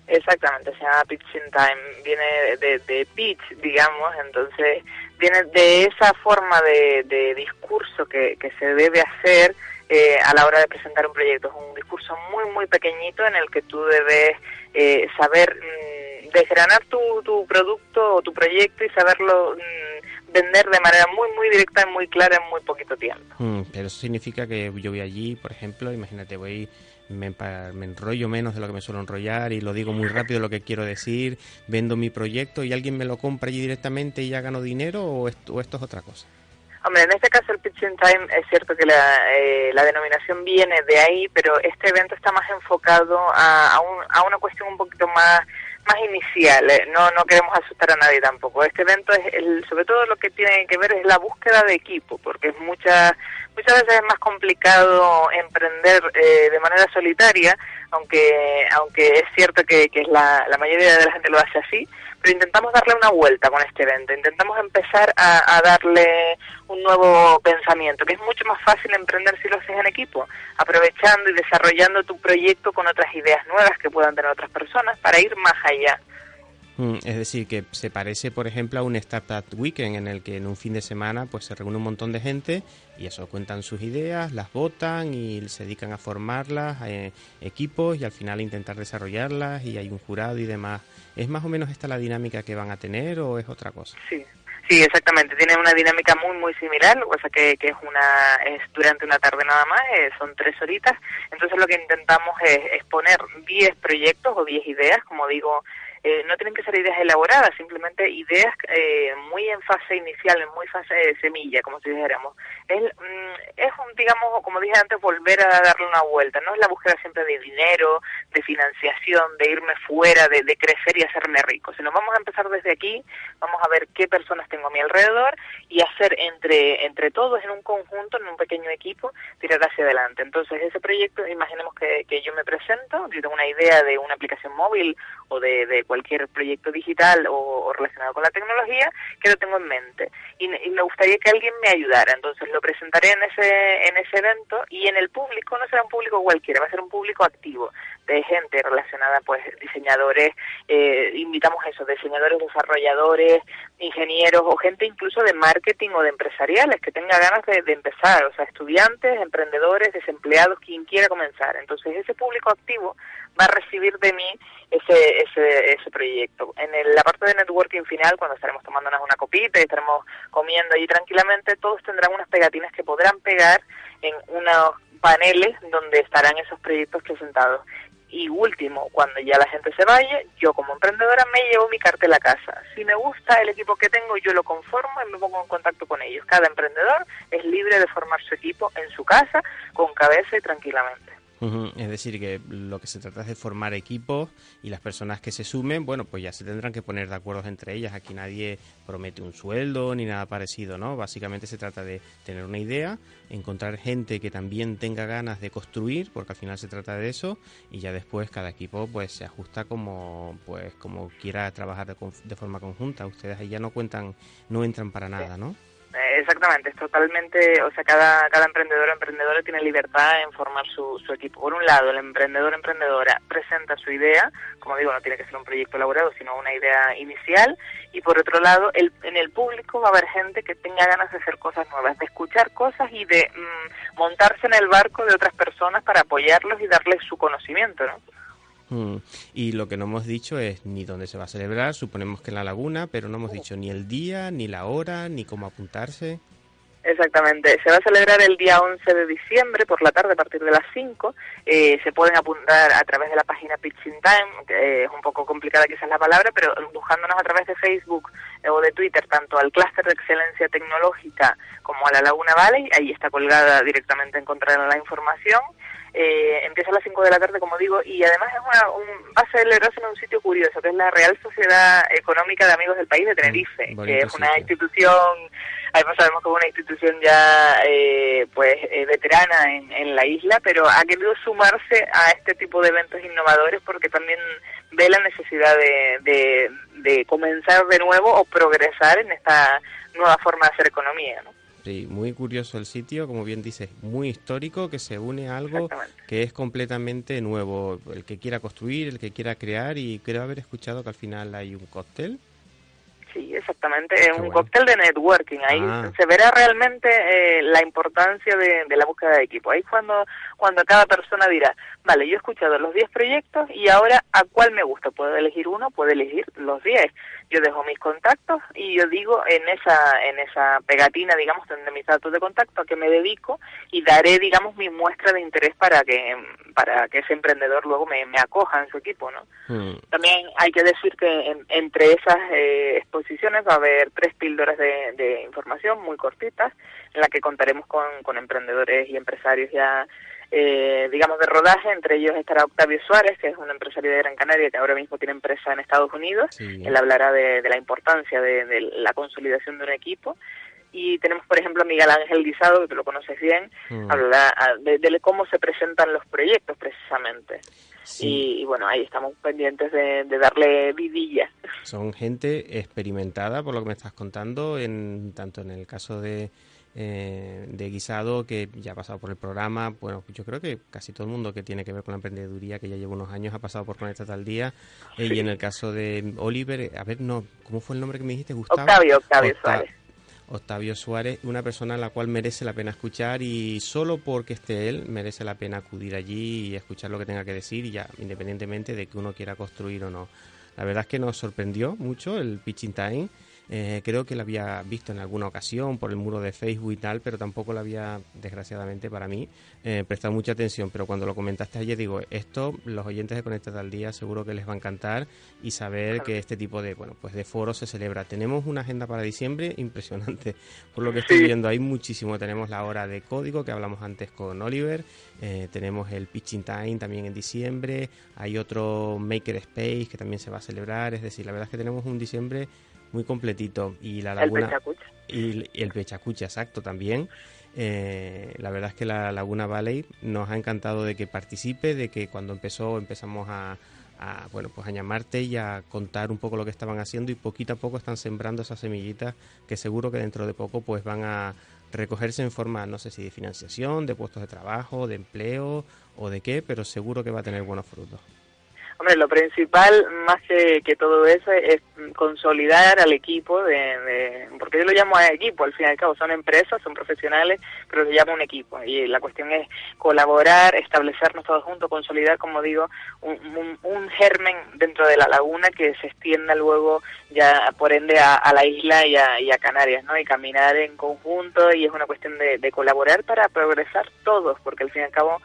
Exactamente, se llama Pitching Time, viene de, de pitch, digamos, entonces viene de esa forma de, de discurso que, que se debe hacer eh, a la hora de presentar un proyecto. Es un discurso muy, muy pequeñito en el que tú debes eh, saber mm, desgranar tu, tu producto o tu proyecto y saberlo mm, vender de manera muy, muy directa y muy clara en muy poquito tiempo. Mm, pero eso significa que yo voy allí, por ejemplo, imagínate, voy, me, me enrollo menos de lo que me suelo enrollar y lo digo muy rápido lo que quiero decir, vendo mi proyecto y alguien me lo compra allí directamente y ya gano dinero o esto, o esto es otra cosa. Hombre, en este caso el Pitching Time es cierto que la, eh, la denominación viene de ahí, pero este evento está más enfocado a, a, un- a una cuestión un poquito más más inicial. eh, No no queremos asustar a nadie tampoco. Este evento es el, sobre todo lo que tiene que ver es la búsqueda de equipo, porque es mucha muchas veces es más complicado emprender eh, de manera solitaria, aunque aunque es cierto que, que es la, la mayoría de la gente lo hace así, pero intentamos darle una vuelta con este evento, intentamos empezar a, a darle un nuevo pensamiento, que es mucho más fácil emprender si lo haces en equipo, aprovechando y desarrollando tu proyecto con otras ideas nuevas que puedan tener otras personas para ir más allá. Mm, Es decir, que se parece, por ejemplo, a un Startup Weekend en el que en un fin de semana pues se reúne un montón de gente y eso cuentan sus ideas, las votan y se dedican a formarlas, eh, equipos y al final intentar desarrollarlas y hay un jurado y demás. ¿Es más o menos esta la dinámica que van a tener o es otra cosa? Sí, sí, exactamente. Tiene una dinámica muy, muy similar, que pasa que, que es una es durante una tarde nada más, eh, son tres horitas. Entonces lo que intentamos es, es poner 10 proyectos o 10 ideas, como digo, eh, no tienen que ser ideas elaboradas, simplemente ideas eh, muy en fase inicial, en muy fase de semilla, como si dijéramos. Es, mm, es un, digamos, como dije antes, volver a darle una vuelta. No es la búsqueda siempre de dinero, de financiación, de irme fuera, de, de crecer y hacerme rico, sino vamos a empezar desde aquí, vamos a ver qué personas tengo a mi alrededor y hacer entre, entre todos, en un conjunto, en un pequeño equipo, tirar hacia adelante. Entonces, ese proyecto, imaginemos que, que yo me presento, yo tengo una idea de una aplicación móvil o de, de cualquier proyecto digital o, relacionado con la tecnología, que lo tengo en mente. Y, y me gustaría que alguien me ayudara. Entonces, lo presentaré en ese, en ese evento y en el público no será un público cualquiera, va a ser un público activo de gente relacionada, pues diseñadores, eh, invitamos eso, diseñadores, desarrolladores, ingenieros o gente incluso de marketing o de empresariales que tenga ganas de, de empezar, o sea, estudiantes, emprendedores, desempleados, quien quiera comenzar. Entonces ese público activo va a recibir de mí ese, ese, ese proyecto. En el- la parte de networking final, cuando estaremos tomándonos una copita y estaremos comiendo allí tranquilamente, todos tendrán unas pegatinas que podrán pegar en unos paneles donde estarán esos proyectos presentados. Y último, cuando ya la gente se vaya, yo como emprendedora me llevo mi cartel a casa. Si me gusta el equipo que tengo, yo lo conformo y me pongo en contacto con ellos. Cada emprendedor es libre de formar su equipo en su casa, con cabeza y tranquilamente. Es decir, que lo que se trata es de formar equipos y las personas que se sumen, bueno, pues ya se tendrán que poner de acuerdo entre ellas. Aquí nadie promete un sueldo ni nada parecido, ¿no? Básicamente se trata de tener una idea, encontrar gente que también tenga ganas de construir, porque al final se trata de eso, y ya después cada equipo pues se ajusta como pues como quiera trabajar de, de forma conjunta. Ustedes ahí ya no cuentan, no entran para nada, ¿no? Eh, Exactamente, es totalmente, o sea, cada, cada emprendedor o emprendedora tiene libertad en formar su, su equipo. Por un lado, el emprendedor o emprendedora presenta su idea, como digo, no tiene que ser un proyecto elaborado, sino una idea inicial, y por otro lado, el, en el público va a haber gente que tenga ganas de hacer cosas nuevas, de escuchar cosas y de mm, montarse en el barco de otras personas para apoyarlos y darles su conocimiento, ¿no? Mm, Y lo que no hemos dicho es ni dónde se va a celebrar, suponemos que en la laguna, pero no hemos dicho ni el día, ni la hora, ni cómo apuntarse. Exactamente. Se va a celebrar el día 11 de diciembre por la tarde a partir de las 5. Eh, se pueden apuntar a través de la página Pitching Time, que es un poco complicada quizás la palabra, pero buscándonos a través de Facebook eh, o de Twitter, tanto al Clúster de Excelencia Tecnológica como a la Laguna Valley, ahí está colgada directamente encontrarán la información. Eh, empieza a las 5 de la tarde, como digo, y además es una, un, va a celebrarse en un sitio curioso, que es la Real Sociedad Económica de Amigos del País de Tenerife, que bonito es una sitio. institución, además sabemos que es una institución ya eh, pues eh, veterana en, en la isla, pero ha querido sumarse a este tipo de eventos innovadores porque también ve la necesidad de, de, de comenzar de nuevo o progresar en esta nueva forma de hacer economía, ¿no? Sí, muy curioso el sitio, como bien dices, muy histórico, que se une a algo que es completamente nuevo. El que quiera construir, el que quiera crear, y creo haber escuchado que al final hay un cóctel. Sí, exactamente, es un cóctel de networking. Ahí Ah. se verá realmente eh, la importancia de, de la búsqueda de equipo. Ahí cuando cuando cada persona dirá, vale, yo he escuchado los 10 proyectos y ahora a cuál me gusta. Puedo elegir uno, puedo elegir los 10. Yo dejo mis contactos y yo digo en esa en esa pegatina, digamos, tendré mis datos de contacto a que me dedico y daré, digamos, mi muestra de interés para que para que ese emprendedor luego me, me acoja en su equipo, ¿no? Mm, También hay que decir que en- entre esas eh, exposiciones va a haber tres píldoras de, de información muy cortitas, en la que contaremos con, con emprendedores y empresarios ya, eh, digamos, de rodaje. Entre ellos estará Octavio Suárez, que es un empresario de Gran Canaria que ahora mismo tiene empresa en Estados Unidos. Sí. Él hablará de, de la importancia de, de la consolidación de un equipo. Y tenemos, por ejemplo, a Miguel Ángel Guisado, que tú lo conoces bien, Mm. hablará ah, de, de cómo se presentan los proyectos precisamente. Sí. Y, y bueno, ahí estamos pendientes de, de darle vidilla. Son gente experimentada, por lo que me estás contando, en tanto en el caso de, eh, de Guisado, que ya ha pasado por el programa. Bueno, yo creo que casi todo el mundo que tiene que ver con la emprendeduría, que ya lleva unos años, ha pasado por Conecta al Día. Eh, y en el caso de Oliver, eh, a ver, no, ¿cómo fue el nombre que me dijiste, Gustavo? Octavio, Octavio Octa- Suárez. Octavio Suárez, una persona a la cual merece la pena escuchar y solo porque esté él merece la pena acudir allí y escuchar lo que tenga que decir ya independientemente de que uno quiera construir o no. La verdad es que nos sorprendió mucho el Pitching Time. Eh, creo que lo había visto en alguna ocasión por el muro de Facebook y tal, pero tampoco lo había, desgraciadamente para mí, eh, prestado mucha atención. Pero cuando lo comentaste ayer, digo, esto los oyentes de Conecta al Día seguro que les va a encantar y saber que este tipo de, bueno, pues de foros se celebra. Tenemos una agenda para diciembre impresionante. Por lo que estoy Sí. viendo, hay muchísimo. Tenemos la hora de código que hablamos antes con Oliver. eh, tenemos el Pitching Time también en diciembre. Hay otro Maker Space que también se va a celebrar. Es decir, la verdad es que tenemos un diciembre muy completito. Y la El laguna. Pechacucha. Y el Pechacucha, exacto, también. Eh, la verdad es que la Laguna Valley nos ha encantado de que participe, de que cuando empezó empezamos a, a, bueno pues a llamarte y a contar un poco lo que estaban haciendo y poquito a poco están sembrando esas semillitas que seguro que dentro de poco pues van a recogerse en forma no sé si de financiación, de puestos de trabajo, de empleo o de qué, pero seguro que va a tener buenos frutos. Hombre, lo principal, más que, que todo eso, es consolidar al equipo, de, de- porque yo lo llamo a equipo, al fin y al cabo, son empresas, son profesionales, pero lo llamo un equipo. Y la cuestión es colaborar, establecernos todos juntos, consolidar, como digo, un, un- un germen dentro de la laguna que se extienda luego ya, por ende, a, a la isla y a, y a Canarias, ¿no? Y caminar en conjunto, y es una cuestión de, de colaborar para progresar todos, porque al fin y al cabo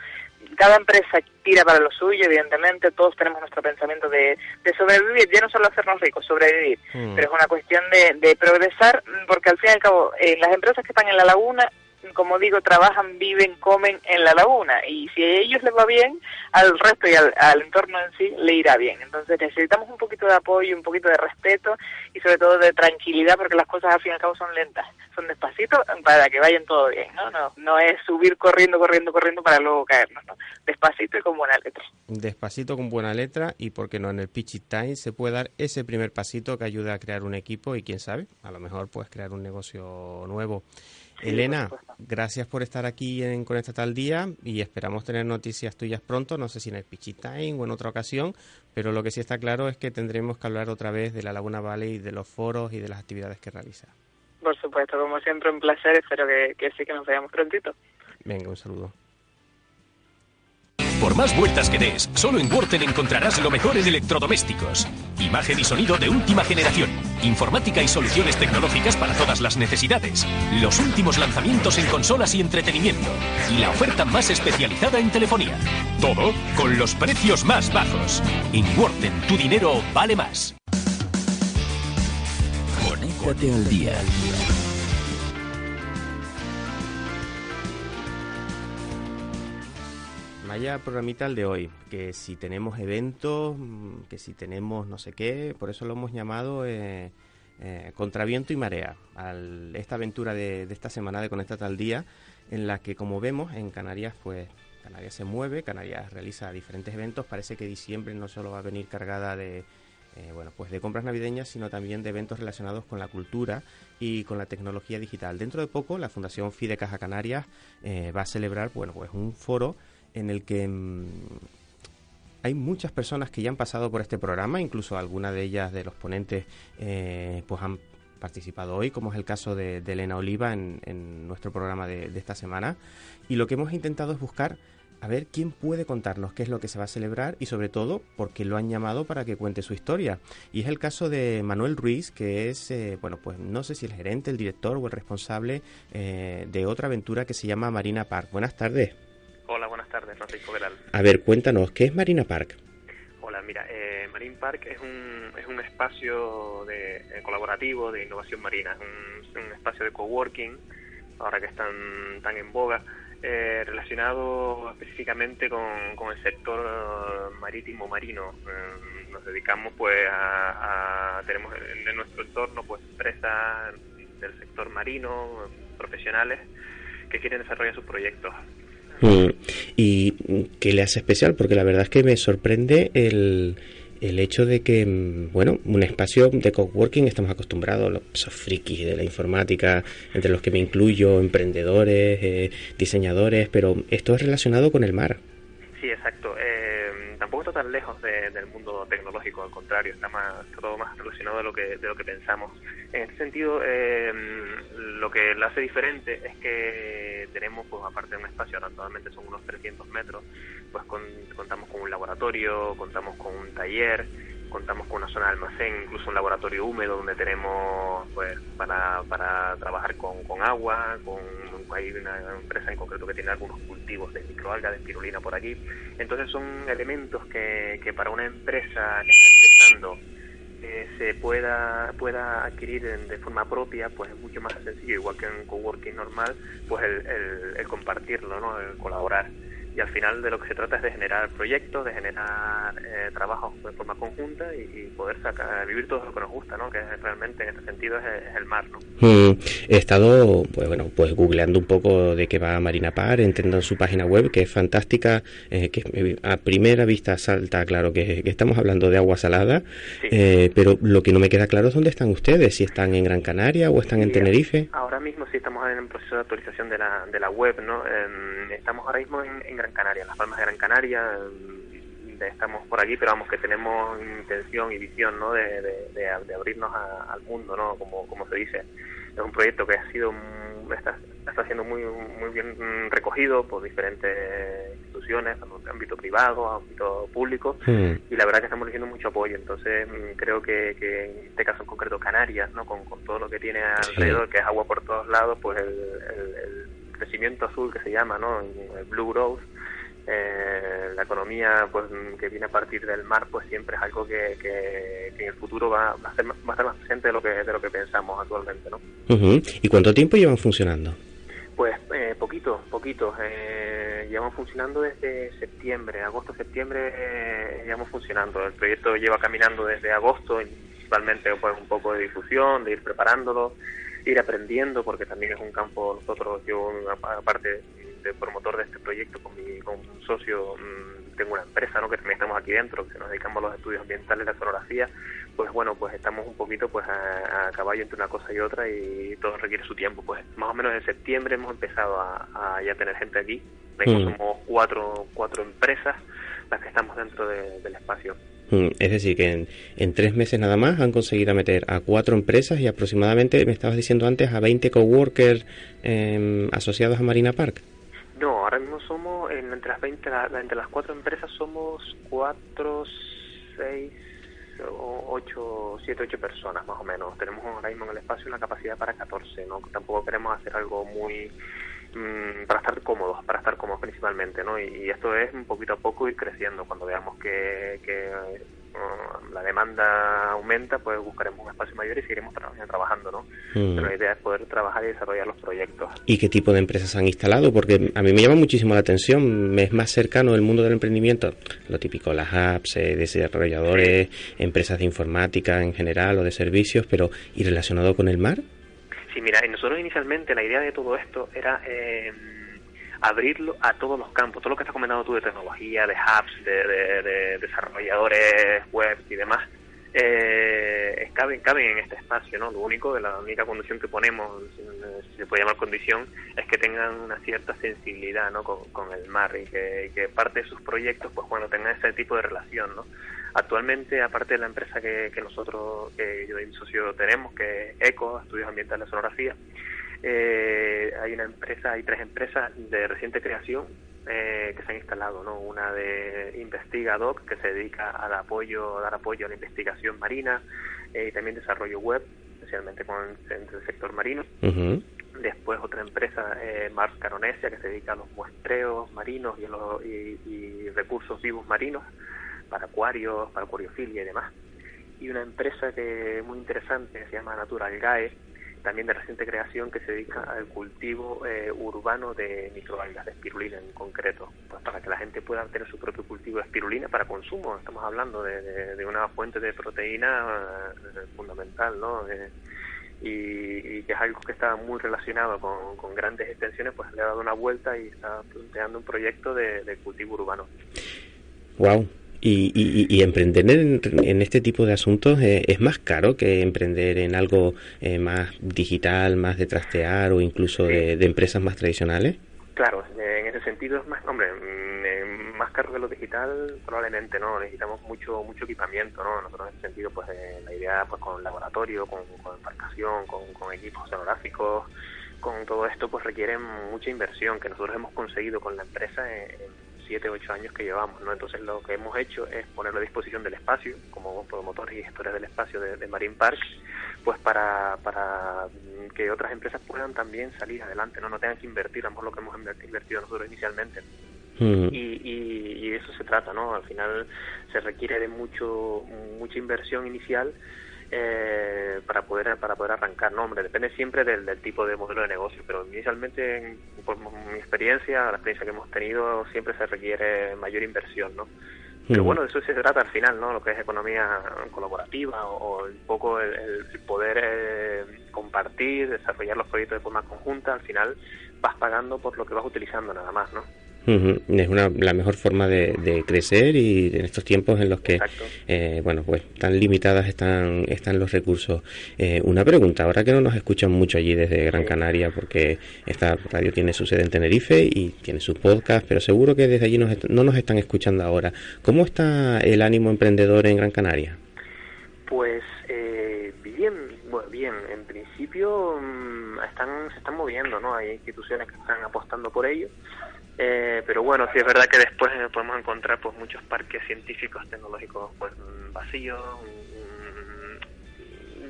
cada empresa tira para lo suyo, evidentemente, todos tenemos nuestro pensamiento de, de sobrevivir, ya no solo hacernos ricos, sobrevivir, Mm. pero es una cuestión de, de progresar, mm, porque al fin y al cabo, eh, las empresas que están en la laguna como digo, trabajan, viven, comen en la laguna y si a ellos les va bien, al resto y al, entorno en sí le irá bien. Entonces necesitamos un poquito de apoyo, un poquito de respeto y sobre todo de tranquilidad porque las cosas al fin y al cabo son lentas, son despacito para que vayan todo bien, ¿no? No, no es subir corriendo, corriendo, corriendo para luego caernos, ¿no? Despacito y con buena letra. Despacito con buena letra y porque no en el Pitch It Time se puede dar ese primer pasito que ayuda a crear un equipo y quién sabe, a lo mejor puedes crear un negocio nuevo. Sí, Elena, por gracias por estar aquí en Conecta Tal Día y esperamos tener noticias tuyas pronto, no sé si en el Pitch It Time o en otra ocasión, pero lo que sí está claro es que tendremos que hablar otra vez de la Laguna Valley, de los foros y de las actividades que realiza. Por supuesto, como siempre un placer, espero que, que sí que nos veamos prontito. Venga, un saludo. Por más vueltas que des, solo en Worten encontrarás lo mejor en electrodomésticos. Imagen y sonido de última generación. Informática y soluciones tecnológicas para todas las necesidades. Los últimos lanzamientos en consolas y entretenimiento. Y la oferta más especializada en telefonía. Todo con los precios más bajos. En Worten, tu dinero vale más. Conéctate al día. Vaya programita el de hoy, que si tenemos eventos, mm, que si tenemos no sé qué, por eso lo hemos llamado eh, eh, Contraviento y Marea, al- esta aventura de, esta semana de Conectate al Día, en la que como vemos en Canarias, pues Canarias se mueve, Canarias realiza diferentes eventos, parece que diciembre no solo va a venir cargada de, eh, bueno, pues de compras navideñas, sino también de eventos relacionados con la cultura y con la tecnología digital. Dentro de poco, la Fundación Fide Caja Canarias eh, va a celebrar, bueno, pues un foro en el que mm, hay muchas personas que ya han pasado por este programa, incluso algunas de ellas de los ponentes eh, pues han participado hoy, como es el caso de, Elena Oliva en, nuestro programa de, de esta semana. Y lo que hemos intentado es buscar a ver quién puede contarnos qué es lo que se va a celebrar y sobre todo por qué lo han llamado para que cuente su historia. Y es el caso de Manuel Ruiz, que es, eh, bueno, pues no sé si el gerente, el director o el responsable eh, de otra aventura que se llama Marina Park. Buenas tardes. Francisco Veral. A ver, cuéntanos, ¿qué es Marina Park? Hola, mira, eh, Marine Park es un, es un espacio de, eh, colaborativo de innovación marina, es un, un espacio de coworking, ahora que están tan en boga, eh, relacionado específicamente con, con el sector eh, marítimo marino. Eh, nos dedicamos pues a, a- tenemos en, en nuestro entorno pues empresas del sector marino, profesionales que quieren desarrollar sus proyectos. Mm, ¿Y qué le hace especial? Porque la verdad es que me sorprende el, el hecho de que, mm, bueno, un espacio de coworking estamos acostumbrados, los frikis de la informática, entre los que me incluyo, emprendedores, eh, diseñadores, pero esto es relacionado con el mar. Sí, exacto. Tan lejos de- del mundo tecnológico, al contrario, está, más, está todo más relacionado de lo que, de lo que pensamos. En este sentido, eh, lo que lo hace diferente es que tenemos, pues aparte de un espacio, actualmente son unos 300 metros, pues con- contamos con un laboratorio, contamos con un taller, contamos con una zona de almacén, incluso un laboratorio húmedo donde tenemos pues para, para trabajar con, con agua, con hay una empresa en concreto que tiene algunos cultivos de microalgas, de espirulina por aquí. Entonces son elementos que, que para una empresa que está empezando eh, se pueda pueda adquirir de forma propia, pues es mucho más sencillo, igual que en un coworking normal, pues el, el, el compartirlo, ¿no? el colaborar. Y al final de lo que se trata es de generar proyectos, de generar eh, trabajos de forma conjunta y, y poder sacar, vivir todo lo que nos gusta, ¿no? que es realmente en este sentido es, es el mar. ¿no? Mm, he estado, pues bueno, pues googleando un poco de qué va Marina Par, entrando en su página web, que es fantástica, eh, que a primera vista salta claro que, que estamos hablando de agua salada, eh, pero lo que no me queda claro es dónde están ustedes, si están en Gran Canaria o están en Sí, Tenerife. Ahora mismo sí estamos en el proceso de actualización de la, de la web, ¿no? Estamos ahora mismo en, en Gran Canaria, en las Palmas de Gran Canaria. de- estamos por aquí, pero vamos que tenemos intención y visión, ¿no? De, de- de- de abrirnos a- al mundo, ¿no? Como, como se dice. Es un proyecto que ha sido mm, está, está siendo muy muy bien mm, recogido por diferentes instituciones, tanto ámbito privado, ámbito público Mm. y la verdad que estamos recibiendo mucho apoyo. Entonces, mm, creo que, que en este caso en concreto Canarias, ¿no? con, con todo lo que tiene alrededor, que es agua por todos lados, pues el, el- el crecimiento azul que se llama, ¿no? el Blue Growth, eh, la economía pues que viene a partir del mar, pues siempre es algo que, que, que en el futuro va, va a ser más, va a estar más presente de lo que de lo que pensamos actualmente, ¿no? Ujú. ¿Y cuánto tiempo llevan funcionando? Pues eh, poquito, poquito. Eh, llevamos funcionando desde septiembre, agosto, septiembre, eh, llevamos funcionando. El proyecto lleva caminando desde agosto, principalmente pues un poco de difusión, de ir preparándolo, ir aprendiendo, porque también es un campo, nosotros, yo aparte de promotor de este proyecto con mi con un socio, mm, tengo una empresa ¿no? que también estamos aquí dentro, que nos dedicamos a los estudios ambientales, la sonografía, pues bueno, pues estamos un poquito pues a, a caballo entre una cosa y otra y todo requiere su tiempo. Pues más o menos en septiembre hemos empezado a, a ya tener gente aquí. Mm. somos cuatro, cuatro empresas las que estamos dentro de- del espacio. Mm, Es decir, que en, en tres meses nada más han conseguido meter a cuatro empresas y aproximadamente, me estabas diciendo antes, a 20 coworkers em, asociados a Marina Park. No, ahora mismo somos, en- entre las 20, la- la- entre las cuatro empresas somos cuatro, seis, o ocho, siete, ocho personas más o menos. Tenemos ahora mismo en el espacio una capacidad para 14, ¿no? Tampoco queremos hacer algo muy mm, para estar cómodos, para estar cómodos principalmente, ¿no? Y, y esto es un poquito a poco ir creciendo. Cuando veamos que, que uh, la demanda aumenta, pues buscaremos un espacio mayor y seguiremos tra- trabajando, ¿no? Mm. Pero la idea es poder trabajar y desarrollar los proyectos. ¿Y qué tipo de empresas han instalado? Porque a mí me llama muchísimo la atención, me es más cercano el mundo del emprendimiento, lo típico, las apps, eh, desarrolladores, empresas de informática en general o de servicios, pero ¿y relacionado con el mar? Sí, mira, nosotros inicialmente la idea de todo esto era eh, abrirlo a todos los campos, todo lo que estás comentando tú de tecnología, de hubs, de, de- de desarrolladores web y demás, eh, caben, caben en este espacio, ¿no? Lo único, la única condición que ponemos, si se puede llamar condición, es que tengan una cierta sensibilidad, ¿no? Con, con el mar y que, que parte de sus proyectos, pues bueno, tengan ese tipo de relación, ¿no? Actualmente, aparte de la empresa que, que nosotros, que yo y mi socio tenemos, que es ECO, Estudios Ambientales de Sonografía, eh, hay una empresa, hay tres empresas de reciente creación eh, que se han instalado, ¿no? Una de Investigadoc, que se dedica al apoyo, a dar apoyo a la investigación marina eh, y también desarrollo web, especialmente con el, sector marino. Después otra empresa, eh, Mars Caronesia, que se dedica a los muestreos marinos y, a los- y- y recursos vivos marinos para acuarios, para acuariofilia y demás. Y una empresa que muy interesante se llama Natural Gae, también de reciente creación, que se dedica al cultivo eh, urbano de microalgas, de espirulina en concreto, pues para que la gente pueda tener su propio cultivo de espirulina para consumo. Estamos hablando de, una fuente de proteína eh, fundamental, ¿no? Eh, y, y que es algo que está muy relacionado con, con grandes extensiones, pues le ha dado una vuelta y está planteando un proyecto de, de cultivo urbano. Wow. Y, y- y emprender en, en este tipo de asuntos eh, es más caro que emprender en algo eh, más digital, más de trastear o incluso de, de empresas más tradicionales. Claro, en ese sentido es más, hombre, mm, eh, más caro que lo digital probablemente no, necesitamos mucho mucho equipamiento, ¿no? Nosotros en ese sentido, pues eh, la idea, pues con laboratorio, con, con embarcación, con, con equipos oceanográficos, con todo esto, pues requiere mucha inversión que nosotros hemos conseguido con la empresa en, en siete, ocho años que llevamos, ¿no? Entonces lo que hemos hecho es ponerlo a disposición del espacio, como promotores y gestores del espacio de, de Marine Park, pues para, para mm, que otras empresas puedan también salir adelante, no no tengan que invertir, a lo mejor lo que hemos inver- invertido nosotros inicialmente. Mm. Y, y, y de eso se trata, ¿no? Al final se requiere de mucho mucha inversión inicial eh, para poder para poder arrancar, ¿no? Hombre, depende siempre del, del tipo de modelo de negocio, pero inicialmente, en- por mi experiencia, la experiencia que hemos tenido, siempre se requiere mayor inversión, ¿no? Pero Mm. bueno, de eso se trata al final, ¿no? Lo que es economía colaborativa o, o un poco el, el poder eh, compartir, desarrollar los proyectos de forma conjunta, al final vas pagando por lo que vas utilizando nada más, ¿no? Ujú, Es una, la mejor forma de, de crecer y en estos tiempos en los que, eh, bueno, pues tan limitadas están, están los recursos. Eh, una pregunta, ahora que no nos escuchan mucho allí desde Gran Canaria, porque esta radio tiene su sede en Tenerife y tiene su podcast, pero seguro que desde allí nos no nos están escuchando ahora. ¿Cómo está el ánimo emprendedor en Gran Canaria? Pues eh, bien, bueno, bien. En principio mm, están, se están moviendo, ¿no? Hay instituciones que están apostando por ello. Eh, pero bueno, sí es verdad que después eh, podemos encontrar pues muchos parques científicos, tecnológicos pues vacíos.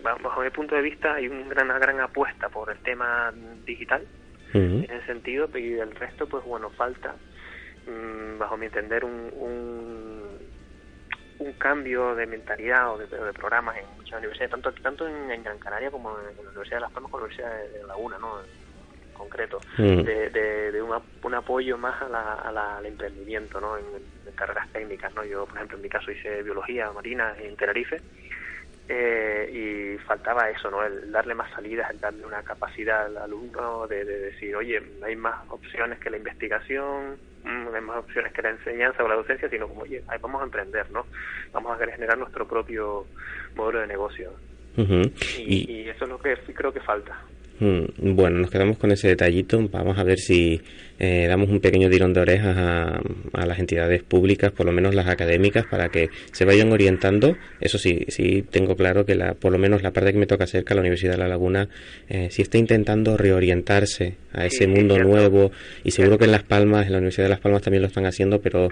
ba- Bajo mi punto de vista hay un gran- una gran apuesta por el tema digital en ese sentido, y del resto, pues bueno, falta, mm, bajo mi entender, un, un, un cambio de mentalidad o de, de programas en muchas universidades, tanto tanto en, en Gran Canaria como en, la Universidad de Las Palmas como en la Universidad de, de Laguna, ¿no? Concreto, Mm. de, de, de un, ap- un apoyo más a la, a la- al emprendimiento, ¿no? En, en carreras técnicas, ¿no? Yo, por ejemplo, en mi caso hice biología marina en Tenerife eh, y faltaba eso, ¿no? El darle más salidas, el darle una capacidad al alumno de, de decir, oye, hay más opciones que la investigación, mm, hay más opciones que la enseñanza o la docencia, sino como, oye, ahí vamos a emprender, ¿no? Vamos a generar nuestro propio modelo de negocio. Ujú. Y, y eso es lo que sí creo que falta. Mm, Bueno, nos quedamos con ese detallito. Vamos a ver si eh, damos un pequeño tirón de orejas a, a las entidades públicas, por lo menos las académicas, para que se vayan orientando. Eso sí, sí tengo claro que la, por lo menos la parte que me toca cerca, la Universidad de La Laguna, eh, sí está intentando reorientarse a ese Sí, mundo nuevo. Y seguro que en Las Palmas, en la Universidad de Las Palmas también lo están haciendo, pero...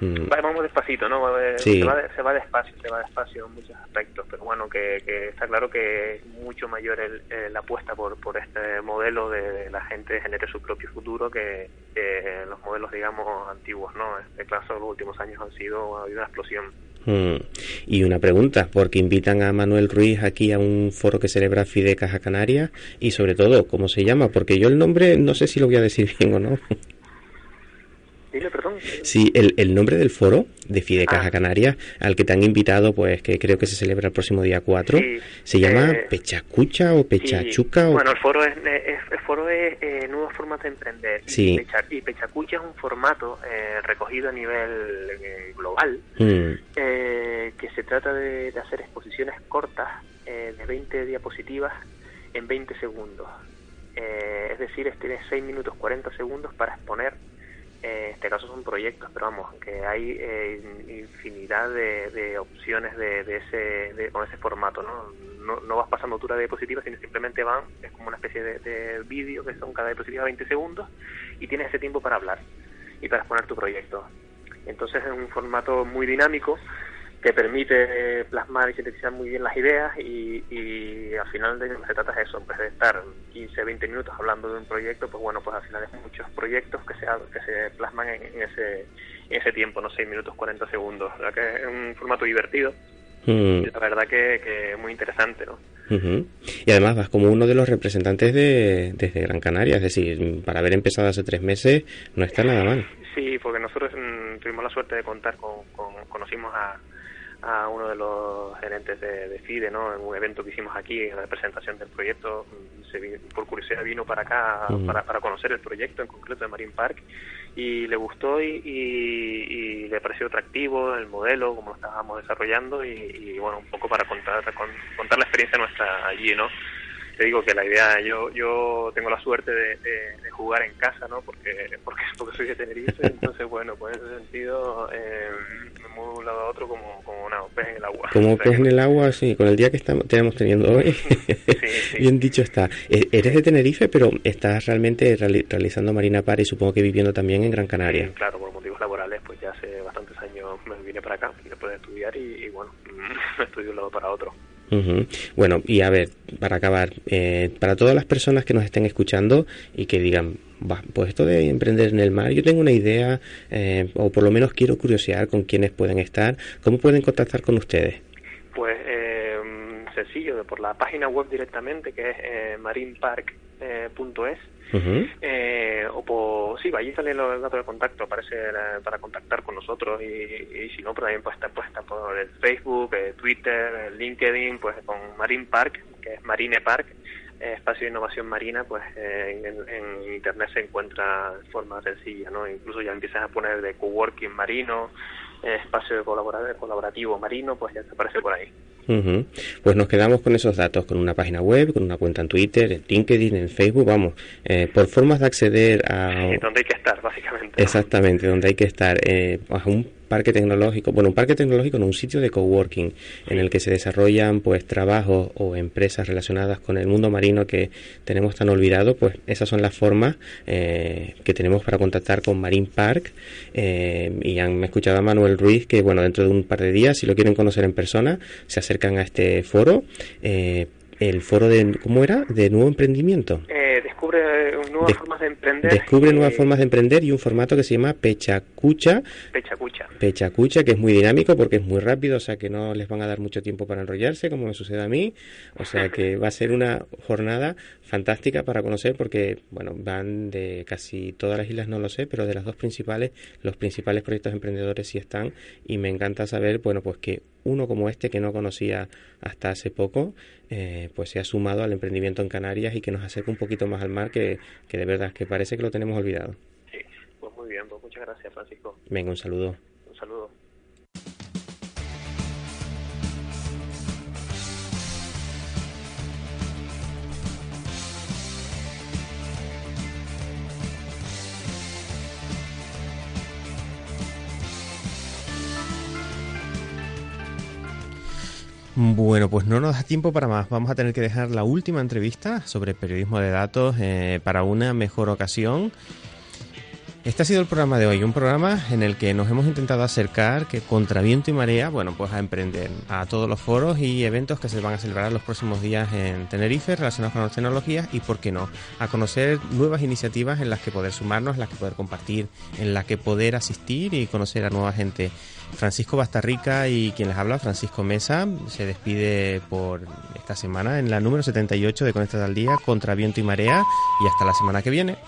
Mm, Va- Vamos despacito, ¿no? Sí. Se, va se va despacio, se va despacio en muchos aspectos, pero bueno, que, que está claro que es mucho mayor el, eh, la apuesta por, por este modelo de, de la gente genere su propio futuro que, los modelos, digamos, antiguos, ¿no? En este caso, los últimos años han sido ha habido una explosión. Mm. Y una pregunta, porque invitan a Manuel Ruiz aquí a un foro que celebra Fide Caja Canaria y sobre todo, ¿cómo se llama? Porque yo el nombre no sé si lo voy a decir bien o no. Dile, perdón. Sí, el, el nombre del foro de Fide Caja Ah. Canaria al que te han invitado, pues que creo que se celebra el próximo día 4, Sí, se llama eh, Pechacucha o Pechachuca o... Bueno, el foro es, es- el foro es eh, nuevos formatos de emprender. Sí. Y, Pecha- y Pechacucha es un formato eh, recogido a nivel eh, global Mm, eh, que se trata de, de hacer exposiciones cortas eh, de 20 diapositivas en 20 segundos. Eh, es decir, es- tienes 6 minutos 40 segundos para exponer, eh, en este caso son proyectos, pero vamos, que hay eh, infinidad de, de opciones de, de ese, de- con ese formato, ¿no? ¿no? No vas pasando tú la diapositiva, sino simplemente van, es como una especie de, de vídeo que son cada diapositiva 20 segundos y tienes ese tiempo para hablar y para exponer tu proyecto. Entonces es un formato muy dinámico que permite plasmar y sintetizar muy bien las ideas y, y al final de lo que se trata es eso, en vez de estar 15, 20 minutos hablando de un proyecto, pues bueno, pues al final es muchos proyectos que se, que se plasman en, en ese, en ese tiempo, no 6 minutos 40 segundos. Verdad que es un formato divertido mm, la verdad que, que muy interesante, ¿no? ujú. Y además vas como uno de los representantes de, desde Gran Canaria, es decir, para haber empezado hace tres meses no está nada mal. Sí, porque nosotros mm, tuvimos la suerte de contar con, con- conocimos a, a uno de los gerentes de, de FIDE, ¿no? En un evento que hicimos aquí, en la presentación del proyecto, mm, se por curiosidad vino para acá Ujú. para, para conocer el proyecto, en concreto de Marine Park, y le gustó y, y- y le pareció atractivo el modelo, como lo estábamos desarrollando, y, y, bueno, un poco para contar, con- contar la experiencia nuestra allí, ¿no? te digo que la idea, yo yo tengo la suerte de, de- de jugar en casa, ¿no? Porque, porque, porque soy de Tenerife, entonces, bueno, pues en ese sentido eh, me muevo de un lado a otro como, como una pez en el agua. Como O sea pez en el agua, sí, con el día que estamos, tenemos teniendo hoy. Bien dicho está. E- Eres de Tenerife, pero estás realmente reali- realizando Marina Par y supongo que viviendo también en Gran Canaria. Sí, claro, por motivos laborales, pues ya hace bastantes años me vine para acá después de estudiar y, y bueno, estudio de un lado para otro. Bueno, y a ver, para acabar, eh, para todas las personas que nos estén escuchando y que digan, "Va, pues esto de emprender en el mar, yo tengo una idea, eh, o por lo menos quiero curiosear con quienes pueden estar, ¿cómo pueden contactar con ustedes? Pues eh, sencillo, por la página web directamente, que es eh, Eh, o por, sí, allí salen los datos de contacto, aparece eh, para contactar con nosotros y, y si no, pero también pues está puesta por el Facebook, eh, Twitter, el LinkedIn, pues con Marine Park, que es Marine Park, eh, espacio de innovación marina, pues eh, en, en internet se encuentra de forma sencilla, ¿no? Incluso ya empiezas a poner de coworking marino, espacio colaborativo marino, pues ya te aparece por ahí. Pues nos quedamos con esos datos, con una página web, con una cuenta en Twitter, en LinkedIn, en Facebook, vamos, eh, por formas de acceder a... Eh, donde hay que estar, básicamente. Exactamente, donde hay que estar eh, a un parque tecnológico, bueno, un parque tecnológico no, un sitio de coworking en el que se desarrollan pues trabajos o empresas relacionadas con el mundo marino que tenemos tan olvidado, pues esas son las formas eh, que tenemos para contactar con Marine Park eh, y han escuchado a Manuel Ruiz que bueno, dentro de un par de días, si lo quieren conocer en persona, se acercan a este foro, eh, el foro de, ¿cómo era? De nuevo emprendimiento. Descubre eh, nuevas De- formas de emprender. Descubre nuevas formas de emprender y un formato que se llama Pechacucha. Pechacucha. Pechacucha, que es muy dinámico porque es muy rápido, o sea que no les van a dar mucho tiempo para enrollarse, como me sucede a mí. O sea que va a ser una jornada fantástica para conocer porque, bueno, van de casi todas las islas, no lo sé, pero de las dos principales, los principales proyectos emprendedores sí están y me encanta saber, bueno, pues que uno como este que no conocía hasta hace poco, eh, pues se ha sumado al emprendimiento en Canarias y que nos acerca un poquito más al mar que, que de verdad que parece que lo tenemos olvidado. Pues muy bien, pues muchas gracias, Francisco. Venga, un saludo. Un saludo. Bueno, pues no nos da tiempo para más. Vamos a tener que dejar la última entrevista sobre periodismo de datos eh, para una mejor ocasión. Este ha sido el programa de hoy, un programa en el que nos hemos intentado acercar que contra viento y marea, bueno, pues a emprender a todos los foros y eventos que se van a celebrar los próximos días en Tenerife relacionados con las tecnologías y, por qué no, a conocer nuevas iniciativas en las que poder sumarnos, en las que poder compartir, en las que poder asistir y conocer a nueva gente. Francisco Bastarrica y quien les habla, Francisco Mesa, se despide por esta semana en la número 78 de Conectados al Día contra viento y marea y hasta la semana que viene.